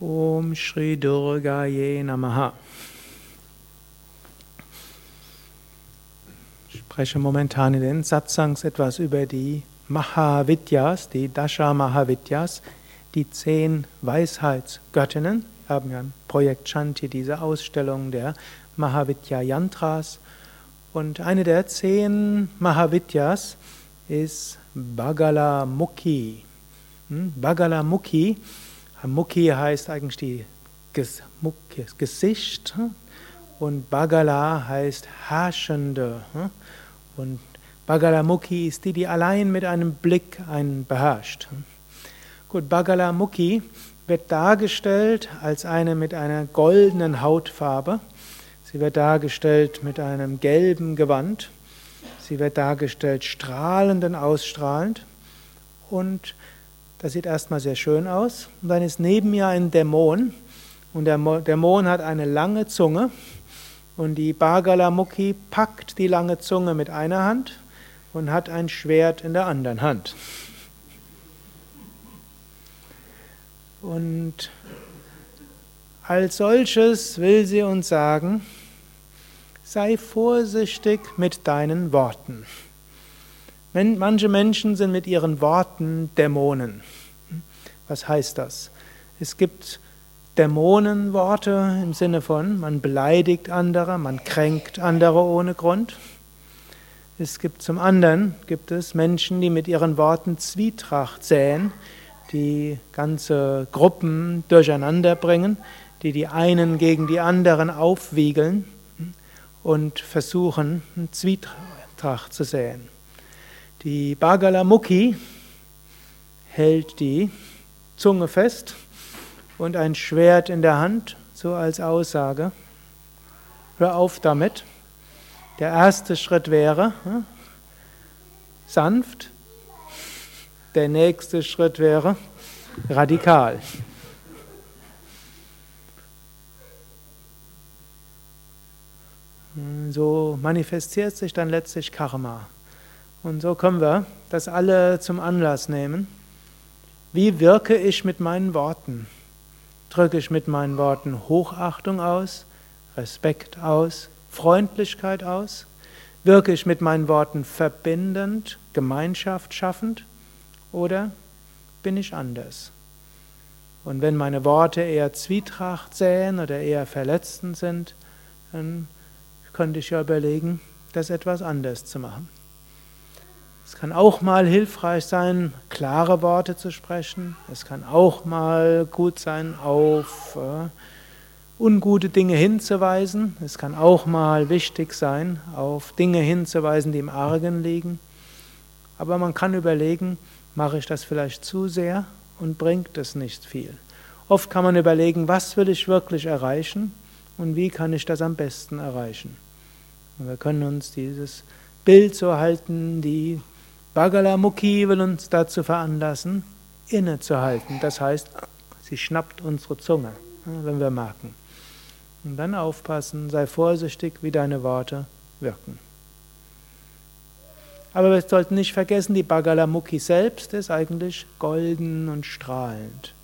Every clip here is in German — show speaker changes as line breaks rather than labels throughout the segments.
Om Shri Durgaye Namaha. Ich spreche momentan in den Satsangs etwas über die Mahavidyas, die Dasha Mahavidyas, die zehn Weisheitsgöttinnen. Wir haben ja im Projekt Shanti diese Ausstellung der Mahavidya Yantras. Und eine der zehn Mahavidyas ist Bagalamukhi. Hm? Bagalamukhi Mukhi heißt eigentlich die das Gesicht und Bagala heißt Herrschende. Und Bagalamukhi ist die, die allein mit einem Blick einen beherrscht. Gut, Bagalamukhi wird dargestellt als eine mit einer goldenen Hautfarbe. Sie wird dargestellt mit einem gelben Gewand. Sie wird dargestellt strahlend und ausstrahlend. Und das sieht erstmal sehr schön aus. Und dann ist neben mir ein Dämon. Und der Dämon hat eine lange Zunge. Und die Bagalamukhi packt die lange Zunge mit einer Hand und hat ein Schwert in der anderen Hand. Und als solches will sie uns sagen, sei vorsichtig mit deinen Worten. Manche Menschen sind mit ihren Worten Dämonen. Was heißt das? Es gibt Dämonenworte im Sinne von, man beleidigt andere, man kränkt andere ohne Grund. Es gibt zum anderen, gibt es Menschen, die mit ihren Worten Zwietracht säen, die ganze Gruppen durcheinander bringen, die die einen gegen die anderen aufwiegeln und versuchen, Zwietracht zu säen. Die Bagalamukhi hält die Zunge fest und ein Schwert in der Hand, so als Aussage. Hör auf damit. Der erste Schritt wäre hm, sanft, der nächste Schritt wäre radikal. So manifestiert sich dann letztlich Karma. Und so können wir das alle zum Anlass nehmen. Wie wirke ich mit meinen Worten? Drücke ich mit meinen Worten Hochachtung aus, Respekt aus, Freundlichkeit aus? Wirke ich mit meinen Worten verbindend, Gemeinschaft schaffend? Oder bin ich anders? Und wenn meine Worte eher Zwietracht säen oder eher verletzend sind, dann könnte ich ja überlegen, das etwas anders zu machen. Es kann auch mal hilfreich sein, klare Worte zu sprechen. Es kann auch mal gut sein, auf äh, ungute Dinge hinzuweisen. Es kann auch mal wichtig sein, auf Dinge hinzuweisen, die im Argen liegen. Aber man kann überlegen, mache ich das vielleicht zu sehr und bringt es nicht viel. Oft kann man überlegen, was will ich wirklich erreichen und wie kann ich das am besten erreichen. Und wir können uns dieses Bild so halten, die Bagalamukhi will uns dazu veranlassen, innezuhalten. Das heißt, sie schnappt unsere Zunge, wenn wir merken. Und dann aufpassen, sei vorsichtig, wie deine Worte wirken. Aber wir sollten nicht vergessen, die Bagalamukhi selbst ist eigentlich golden und strahlend.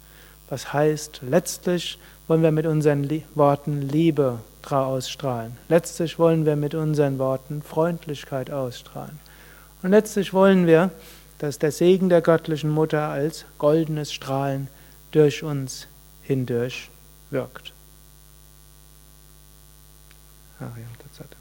Was heißt, letztlich wollen wir mit unseren Worten Liebe ausstrahlen. Letztlich wollen wir mit unseren Worten Freundlichkeit ausstrahlen. Und letztlich wollen wir, dass der Segen der göttlichen Mutter als goldenes Strahlen durch uns hindurch wirkt. Ariam Tatsat.